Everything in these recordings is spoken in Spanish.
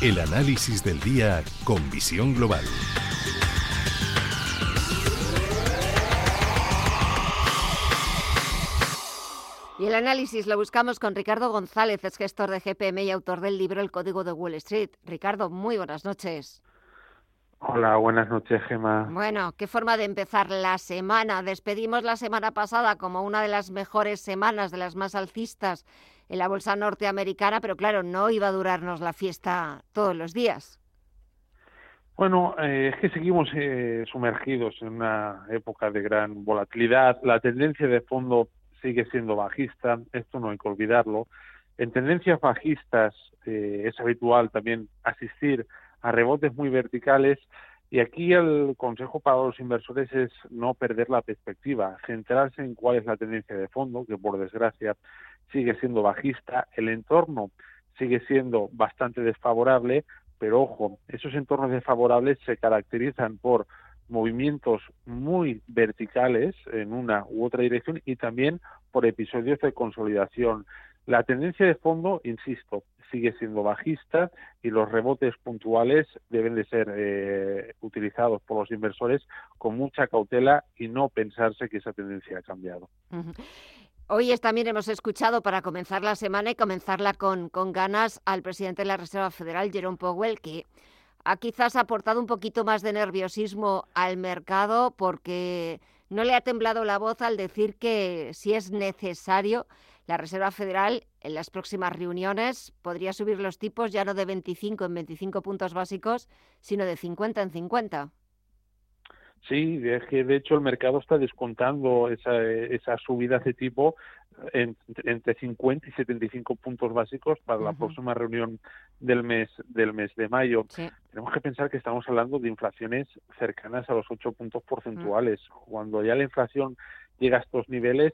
El análisis del día con visión global. Y el análisis lo buscamos con Ricardo González, es gestor de GPM y autor del libro El Código de Wall Street. Ricardo, muy buenas noches. Hola, buenas noches, Gemma. Bueno, qué forma de empezar la semana. Despedimos la semana pasada como una de las mejores semanas, de las más alcistas en la bolsa norteamericana, pero claro, no iba a durarnos la fiesta todos los días. Bueno, eh, es que seguimos eh, sumergidos en una época de gran volatilidad. La tendencia de fondo sigue siendo bajista, esto no hay que olvidarlo. En tendencias bajistas eh, es habitual también asistir a rebotes muy verticales y aquí el consejo para los inversores es no perder la perspectiva, centrarse en cuál es la tendencia de fondo, que por desgracia sigue siendo bajista, el entorno sigue siendo bastante desfavorable, pero ojo, esos entornos desfavorables se caracterizan por movimientos muy verticales en una u otra dirección y también por episodios de consolidación. La tendencia de fondo, insisto, sigue siendo bajista y los rebotes puntuales deben de ser eh, utilizados por los inversores con mucha cautela y no pensarse que esa tendencia ha cambiado. Hoy también hemos escuchado para comenzar la semana y comenzarla con, con ganas al presidente de la Reserva Federal, Jerome Powell, que ha quizás aportado un poquito más de nerviosismo al mercado porque no le ha temblado la voz al decir que si es necesario la Reserva Federal en las próximas reuniones podría subir los tipos ya no de 25 en 25 puntos básicos, sino de 50 en 50. Sí, es que de hecho el mercado está descontando esa, esa subida de tipo entre 50 y 75 puntos básicos para la próxima reunión del mes del mes de mayo. Tenemos que pensar que estamos hablando de inflaciones cercanas a los 8 puntos porcentuales. Cuando ya la inflación llega a estos niveles,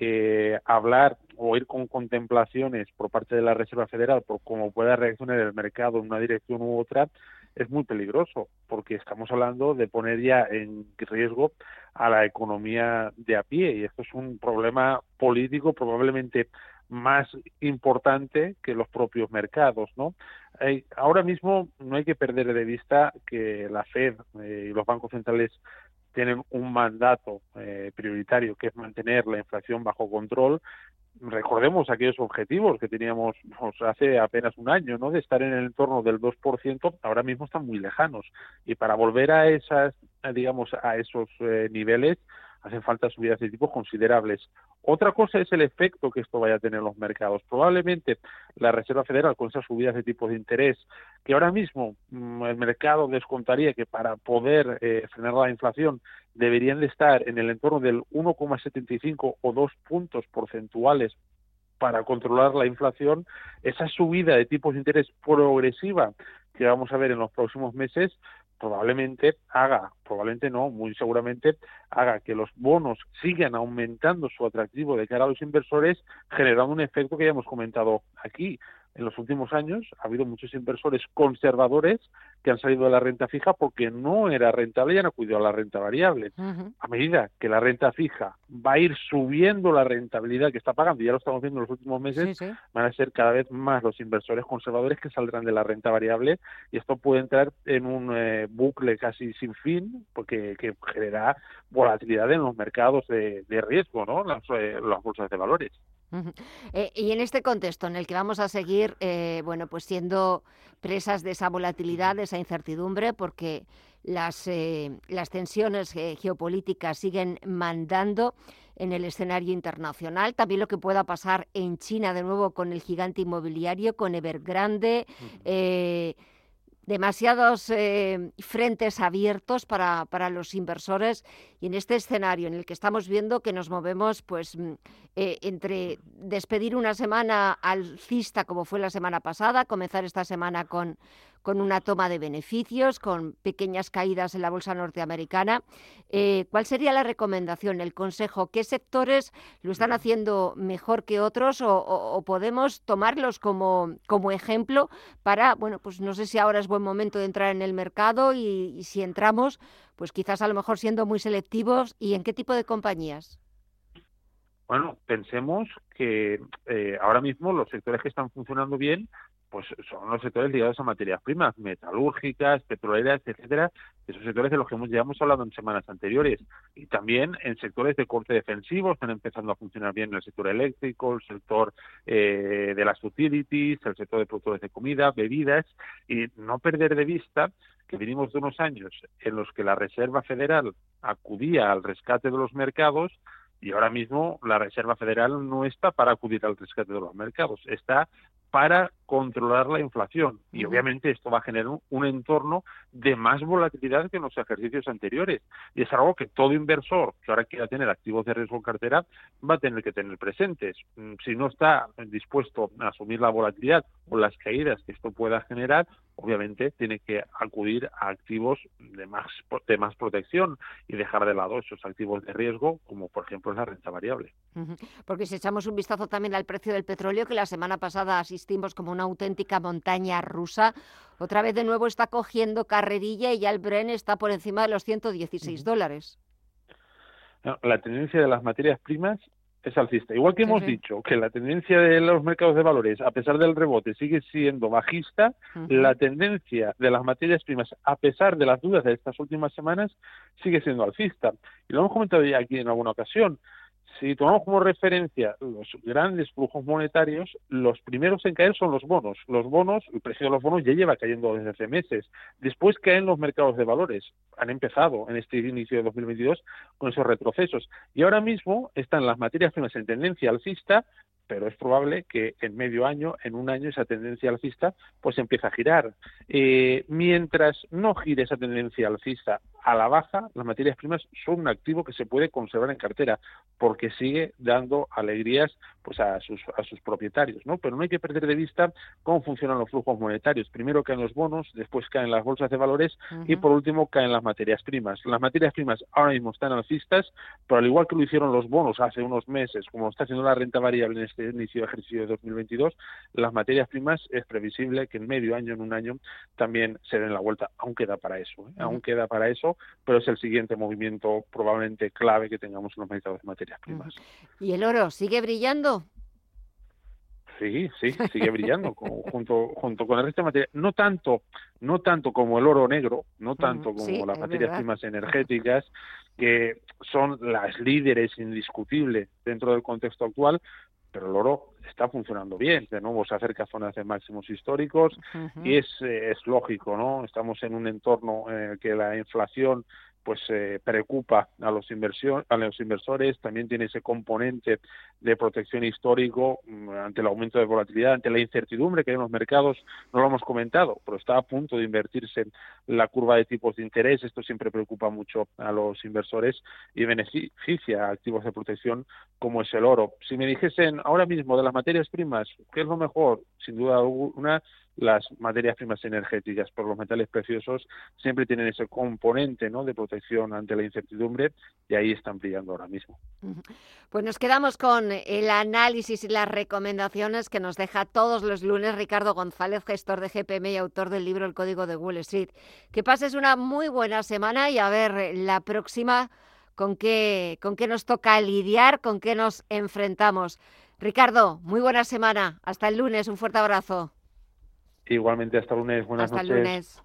eh, hablar o ir con contemplaciones por parte de la Reserva Federal por cómo pueda reaccionar el mercado en una dirección u otra es muy peligroso porque estamos hablando de poner ya en riesgo a la economía de a pie y esto es un problema político probablemente más importante que los propios mercados, ¿no? ahora mismo no hay que perder de vista que la Fed eh, y los bancos centrales tienen un mandato eh, prioritario que es mantener la inflación bajo control recordemos aquellos objetivos que teníamos pues, hace apenas un año, ¿no? De estar en el entorno del 2%, ahora mismo están muy lejanos. Y para volver a esas, digamos, a esos eh, niveles, hacen falta subidas de tipos considerables. Otra cosa es el efecto que esto vaya a tener en los mercados. Probablemente la Reserva Federal, con esas subidas de tipos de interés, que ahora mismo mm, el mercado descontaría que para poder eh, frenar la inflación deberían de estar en el entorno del 1,75 o 2 puntos porcentuales para controlar la inflación, esa subida de tipos de interés progresiva que vamos a ver en los próximos meses probablemente haga, probablemente no, muy seguramente haga que los bonos sigan aumentando su atractivo de cara a los inversores, generando un efecto que ya hemos comentado aquí, en los últimos años ha habido muchos inversores conservadores que han salido de la renta fija porque no era rentable y han acudido a la renta variable. A medida que la renta fija va a ir subiendo la rentabilidad que está pagando, y ya lo estamos viendo en los últimos meses, van a ser cada vez más los inversores conservadores que saldrán de la renta variable y esto puede entrar en un eh, bucle casi sin fin porque que genera volatilidad en los mercados de, riesgo, ¿no? Las, eh, las bolsas de valores. Eh, y en este contexto en el que vamos a seguir, eh, bueno, pues siendo presas de esa volatilidad, de esa incertidumbre, porque las, eh, las tensiones geopolíticas siguen mandando en el escenario internacional, también lo que pueda pasar en China de nuevo con el gigante inmobiliario, con Evergrande demasiados eh, frentes abiertos para, para, los inversores y en este escenario en el que estamos viendo que nos movemos pues mm, eh, entre despedir una semana alcista como fue la semana pasada, comenzar esta semana con, con una toma de beneficios, con pequeñas caídas en la bolsa norteamericana. Eh, ¿Cuál sería la recomendación, el consejo? ¿Qué sectores lo están haciendo mejor que otros o, podemos tomarlos como, como, ejemplo para, bueno, pues no sé si ahora es buen momento de entrar en el mercado y, si entramos, pues quizás a lo mejor siendo muy selectivos y en qué tipo de compañías? Bueno, pensemos que eh, ahora mismo los sectores que están funcionando bien pues son los sectores ligados a materias primas, metalúrgicas, petroleras, etcétera, esos sectores de los que hemos, ya hemos hablado en semanas anteriores. Y también en sectores de corte defensivo están empezando a funcionar bien el sector eléctrico, el sector eh, de las utilities, el sector de productores de comida, bebidas, y no perder de vista que venimos de unos años en los que la Reserva Federal acudía al rescate de los mercados y ahora mismo la Reserva Federal no está para acudir al rescate de los mercados, está para controlar la inflación. Y obviamente esto va a generar un, entorno de más volatilidad que en los ejercicios anteriores. Y es algo que todo inversor que ahora quiera tener activos de riesgo en cartera va a tener que tener presentes. Mm, si no está dispuesto a asumir la volatilidad o las caídas que esto pueda generar, obviamente tiene que acudir a activos de más, de más protección y dejar de lado esos activos de riesgo, como por ejemplo la renta variable. Porque si echamos un vistazo también al precio del petróleo, que la semana pasada asistimos como una auténtica montaña rusa, otra vez de nuevo está cogiendo carrerilla y ya el Bren está por encima de los 116 dólares. La tendencia de las materias primas es alcista. Igual que hemos dicho que la tendencia de los mercados de valores, a pesar del rebote, sigue siendo bajista, la tendencia de las materias primas, a pesar de las dudas de estas últimas semanas, sigue siendo alcista. Y lo hemos comentado ya aquí en alguna ocasión si tomamos como referencia los grandes flujos monetarios, los primeros en caer son los bonos. Los bonos, el precio de los bonos ya lleva cayendo desde hace meses. Después caen los mercados de valores. Han empezado en este inicio de 2022 con esos retrocesos. Y ahora mismo están las materias primas en tendencia alcista, pero es probable que en medio año, en un año, esa tendencia alcista pues empiece a girar. Eh, mientras no gire esa tendencia alcista a la baja, las materias primas son un activo que se puede conservar en cartera porque sigue dando alegrías pues a sus, a sus propietarios, ¿no? Pero no hay que perder de vista cómo funcionan los flujos monetarios. Primero caen los bonos, después caen las bolsas de valores y por último caen las materias primas. Las materias primas ahora mismo están alcistas, pero al igual que lo hicieron los bonos hace unos meses, como está haciendo la renta variable en este inicio de ejercicio de 2022, las materias primas es previsible que en medio año, en un año, también se den la vuelta. Aún queda para eso, ¿eh? aún queda para eso, pero es el siguiente movimiento probablemente clave que tengamos en los mercados de materias primas. ¿Y el oro sigue brillando? Sí, sí, sigue brillando junto junto con el resto de materias. No tanto, no tanto como el oro negro, no tanto como las materias primas energéticas, que son las líderes indiscutibles dentro del contexto actual, pero el oro está funcionando bien. De nuevo se acerca a zonas de máximos históricos y es, eh, es lógico, ¿no? Estamos en un entorno en el que la inflación pues eh, preocupa a los, a los inversores, también tiene ese componente de protección histórico mm, ante el aumento de volatilidad, ante la incertidumbre que hay en los mercados, no lo hemos comentado, pero está a punto de invertirse la curva de tipos de interés, esto siempre preocupa mucho a los inversores y beneficia activos de protección como es el oro. Si me dijesen ahora mismo de las materias primas, ¿qué es lo mejor? Sin duda alguna, las materias primas energéticas, por los metales preciosos siempre tienen ese componente de protección ante la incertidumbre y ahí están brillando ahora mismo. Pues nos quedamos con el análisis y las recomendaciones que nos deja todos los lunes Ricardo González, gestor de GPM y autor del libro El Código de Wall Street. Que pases una muy buena semana y a ver la próxima con qué, con qué nos toca lidiar, con qué nos enfrentamos. Ricardo, muy buena semana. Hasta el lunes. Un fuerte abrazo. Igualmente, hasta lunes. Buenas hasta noches. Lunes.